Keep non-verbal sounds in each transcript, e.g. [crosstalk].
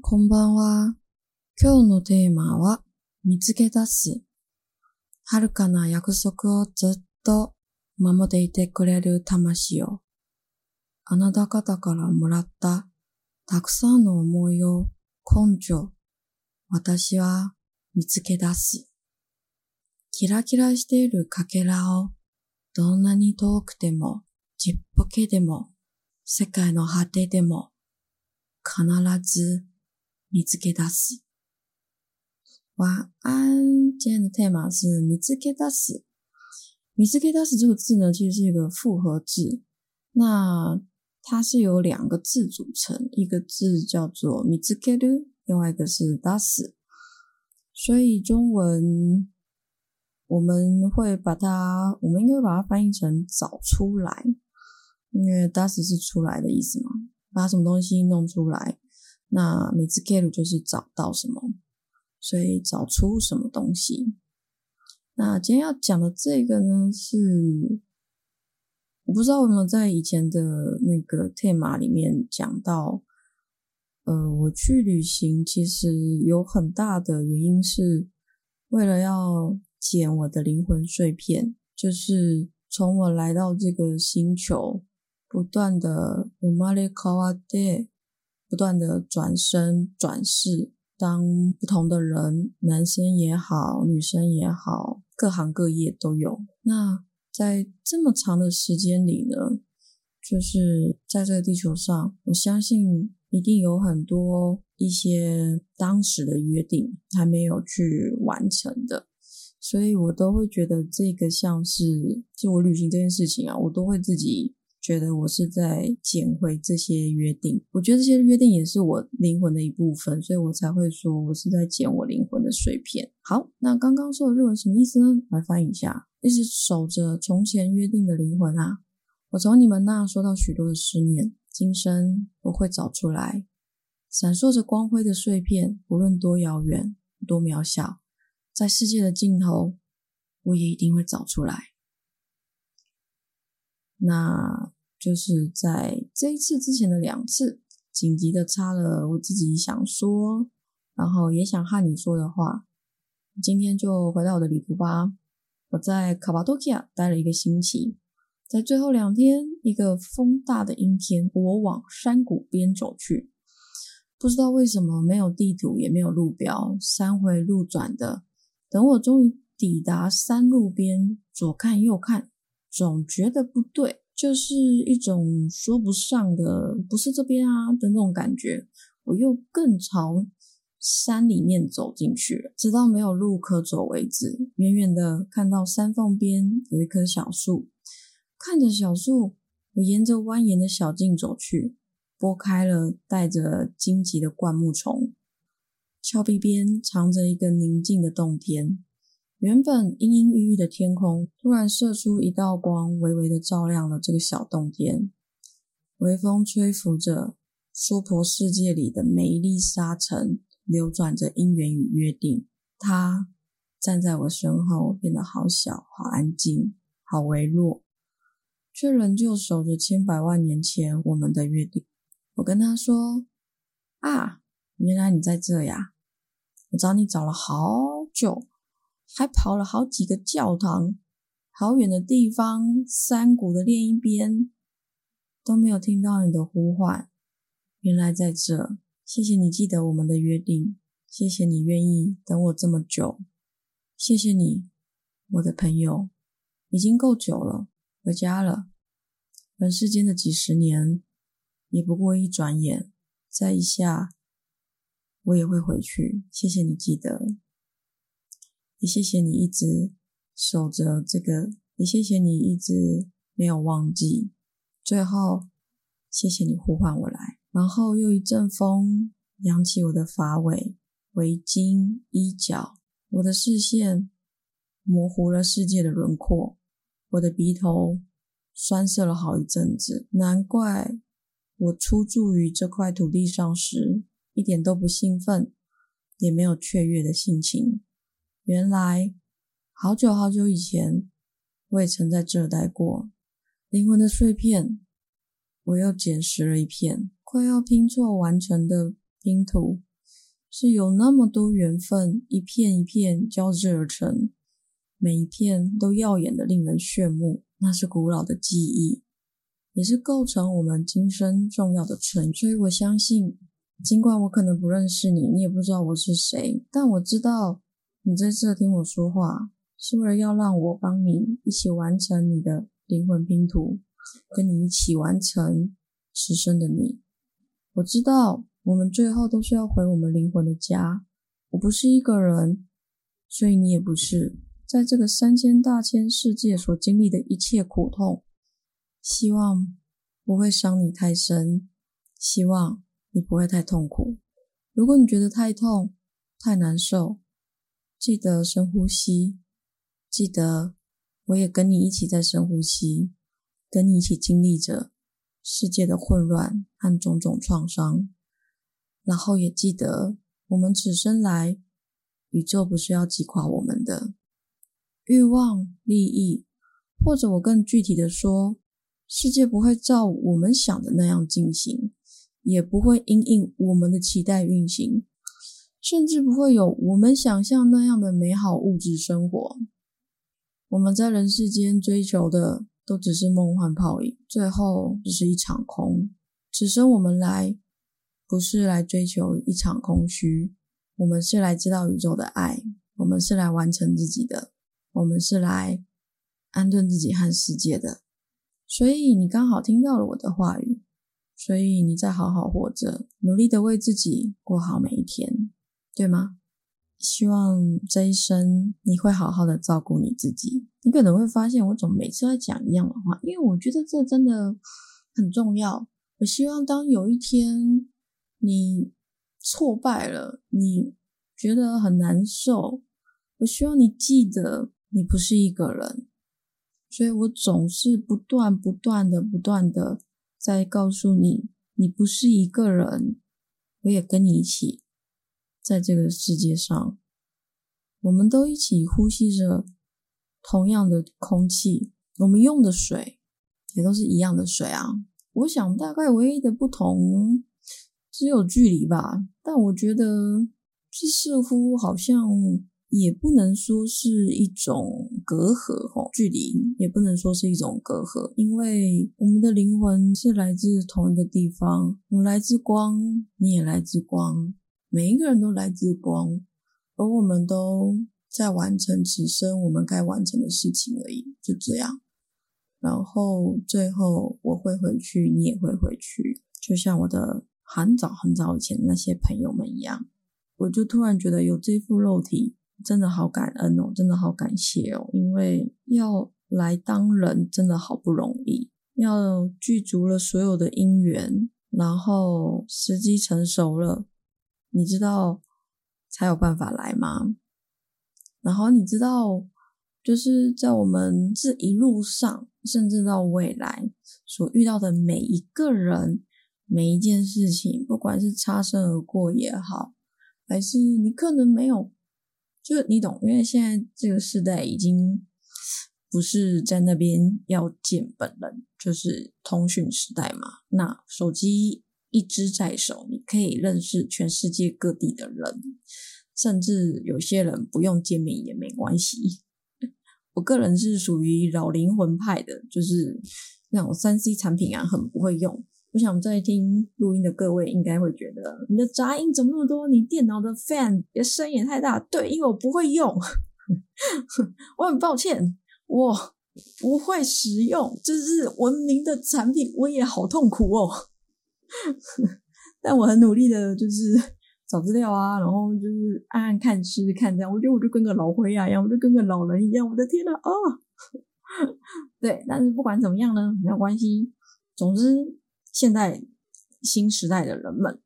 こんばんは。今日のテーマは見つけ出す。遥かな約束をずっと守っていてくれる魂を。あなた方からもらったたくさんの思いを根性。私は見つけ出す。キラキラしているかけらをどんなに遠くてもちっぽけでも世界の果てでも必ず見つけ出す。晚安，今天的 tema 是見つけ出す。見つけ出す这个字呢，其实是一个复合字。那它是由两个字组成，一个字叫做見つける，另外一个是出す。所以中文我们会把它，我们应该会把它翻译成找出来，因为出す是出来的意思嘛，把什么东西弄出来。 那見つける就是找到什么。所以找出什么东西？那今天要讲的这个呢，是我不知道有没有在以前的那个 tema 里面讲到。呃，我去旅行其实有很大的原因是为了要捡我的灵魂碎片，就是从我来到这个星球，不断的 u m a r kawade， 不断的转生转世。当不同的人，男生也好，女生也好，各行各业都有。那在这么长的时间里呢，就是在这个地球上，我相信一定有很多一些当时的约定还没有去完成的，所以我都会觉得这个像是就我旅行这件事情啊，我都会自己。觉得我是在捡回这些约定，我觉得这些约定也是我灵魂的一部分，所以我才会说我是在捡我灵魂的碎片。好，那刚刚说的日文什么意思呢？来翻译一下：一直守着从前约定的灵魂啊，我从你们那收到许多的思念，今生我会找出来，闪烁着光辉的碎片，无论多遥远、多渺小，在世界的尽头，我也一定会找出来。那。就是在这一次之前的两次，紧急的插了我自己想说，然后也想和你说的话。今天就回到我的旅途吧。我在卡巴多基亚待了一个星期，在最后两天，一个风大的阴天，我往山谷边走去。不知道为什么没有地图，也没有路标，山回路转的。等我终于抵达山路边，左看右看，总觉得不对。就是一种说不上的，不是这边啊的那种感觉。我又更朝山里面走进去了，直到没有路可走为止。远远的看到山缝边有一棵小树，看着小树，我沿着蜿蜒的小径走去，拨开了带着荆棘的灌木丛。峭壁边藏着一个宁静的洞天。原本阴阴郁郁的天空，突然射出一道光，微微的照亮了这个小洞天。微风吹拂着娑婆世界里的每一粒沙尘，流转着因缘与约定。他站在我身后，变得好小、好安静、好微弱，却仍旧守着千百万年前我们的约定。我跟他说：“啊，原来你在这呀！我找你找了好久。”还跑了好几个教堂，好远的地方，山谷的另一边，都没有听到你的呼唤。原来在这，谢谢你记得我们的约定，谢谢你愿意等我这么久，谢谢你，我的朋友，已经够久了，回家了。人世间的几十年，也不过一转眼，再一下，我也会回去。谢谢你记得。也谢谢你一直守着这个，也谢谢你一直没有忘记。最后，谢谢你呼唤我来，然后又一阵风扬起我的发尾、围巾、衣角，我的视线模糊了世界的轮廓，我的鼻头酸涩了好一阵子。难怪我初住于这块土地上时，一点都不兴奋，也没有雀跃的心情。原来，好久好久以前，我也曾在这待过。灵魂的碎片，我又捡拾了一片，快要拼凑完成的拼图，是有那么多缘分，一片一片交织而成，每一片都耀眼的令人炫目。那是古老的记忆，也是构成我们今生重要的存。所以我相信，尽管我可能不认识你，你也不知道我是谁，但我知道你在这听我说话，是为了要让我帮你一起完成你的灵魂拼图，跟你一起完成此生的你。我知道。我们最后都是要回我们灵魂的家。我不是一个人，所以你也不是。在这个三千大千世界所经历的一切苦痛，希望不会伤你太深，希望你不会太痛苦。如果你觉得太痛、太难受，记得深呼吸，记得我也跟你一起在深呼吸，跟你一起经历着世界的混乱和种种创伤。然后也记得，我们此生来，宇宙不是要击垮我们的欲望、利益，或者我更具体的说，世界不会照我们想的那样进行，也不会因应我们的期待运行，甚至不会有我们想象那样的美好物质生活。我们在人世间追求的，都只是梦幻泡影，最后只是一场空。此生我们来。不是来追求一场空虚，我们是来知道宇宙的爱，我们是来完成自己的，我们是来安顿自己和世界的。所以你刚好听到了我的话语，所以你再好好活着，努力的为自己过好每一天，对吗？希望这一生你会好好的照顾你自己。你可能会发现，我怎么每次在讲一样的话，因为我觉得这真的很重要。我希望当有一天。你挫败了，你觉得很难受。我希望你记得，你不是一个人。所以我总是不断、不断的、不断的在告诉你，你不是一个人。我也跟你一起在这个世界上，我们都一起呼吸着同样的空气，我们用的水也都是一样的水啊。我想，大概唯一的不同。只有距离吧，但我觉得这似乎好像也不能说是一种隔阂吼，距离也不能说是一种隔阂，因为我们的灵魂是来自同一个地方，我来自光，你也来自光，每一个人都来自光，而我们都在完成此生我们该完成的事情而已，就这样。然后最后我会回去，你也会回去，就像我的。很早很早以前那些朋友们一样，我就突然觉得有这副肉体真的好感恩哦，真的好感谢哦，因为要来当人真的好不容易，要具足了所有的因缘，然后时机成熟了，你知道才有办法来吗？然后你知道，就是在我们这一路上，甚至到未来所遇到的每一个人。每一件事情，不管是擦身而过也好，还是你可能没有，就你懂，因为现在这个时代已经不是在那边要见本人，就是通讯时代嘛。那手机一支在手，你可以认识全世界各地的人，甚至有些人不用见面也没关系。[laughs] 我个人是属于老灵魂派的，就是那种三 C 产品啊，很不会用。我想在听录音的各位应该会觉得你的杂音怎么那么多？你电脑的 fan 也声音也太大。对，因为我不会用，[laughs] 我很抱歉，我不会使用，这是文明的产品，我也好痛苦哦。[laughs] 但我很努力的，就是找资料啊，然后就是按按看试试看这样。我觉得我就跟个老灰啊一样，我就跟个老人一样。我的天呐，啊！[laughs] 对，但是不管怎么样呢，没有关系，总之。现在新时代的人们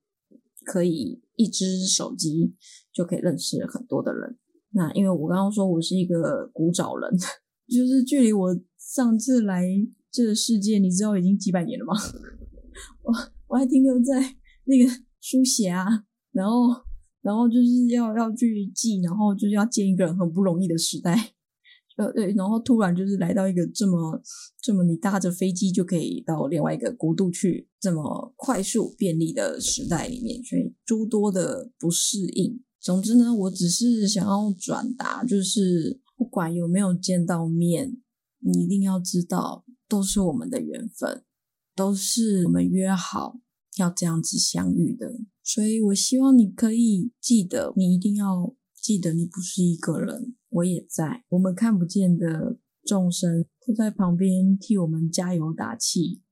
可以一只手机就可以认识很多的人。那因为我刚刚说我是一个古早人，[laughs] 就是距离我上次来这个世界，你知道已经几百年了吗？我我还停留在 [laughs] 那个书写啊，然后然后就是要要去记，然后就是要见一个人很不容易的时代。[laughs] 呃对，然后突然就是来到一个这么这么你搭着飞机就可以到另外一个国度去，这么快速便利的时代里面，所以诸多的不适应。总之呢，我只是想要转达，就是不管有没有见到面，你一定要知道，都是我们的缘分，都是我们约好要这样子相遇的。所以我希望你可以记得，你一定要记得，你不是一个人，我也在。我们看不见的众生都在旁边替我们加油打气。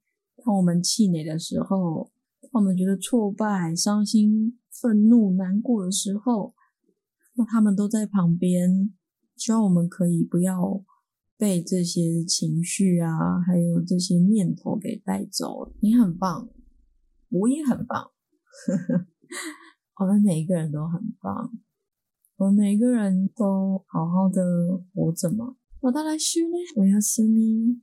当我们气馁的时候，当我们觉得挫败、伤心。愤怒、难过的时候，那他们都在旁边，希望我们可以不要被这些情绪啊，还有这些念头给带走了。你很棒，我也很棒，[laughs] 我们每一个人都很棒，我们每一个人都好好的活着嘛。我带来修呢，我要生命。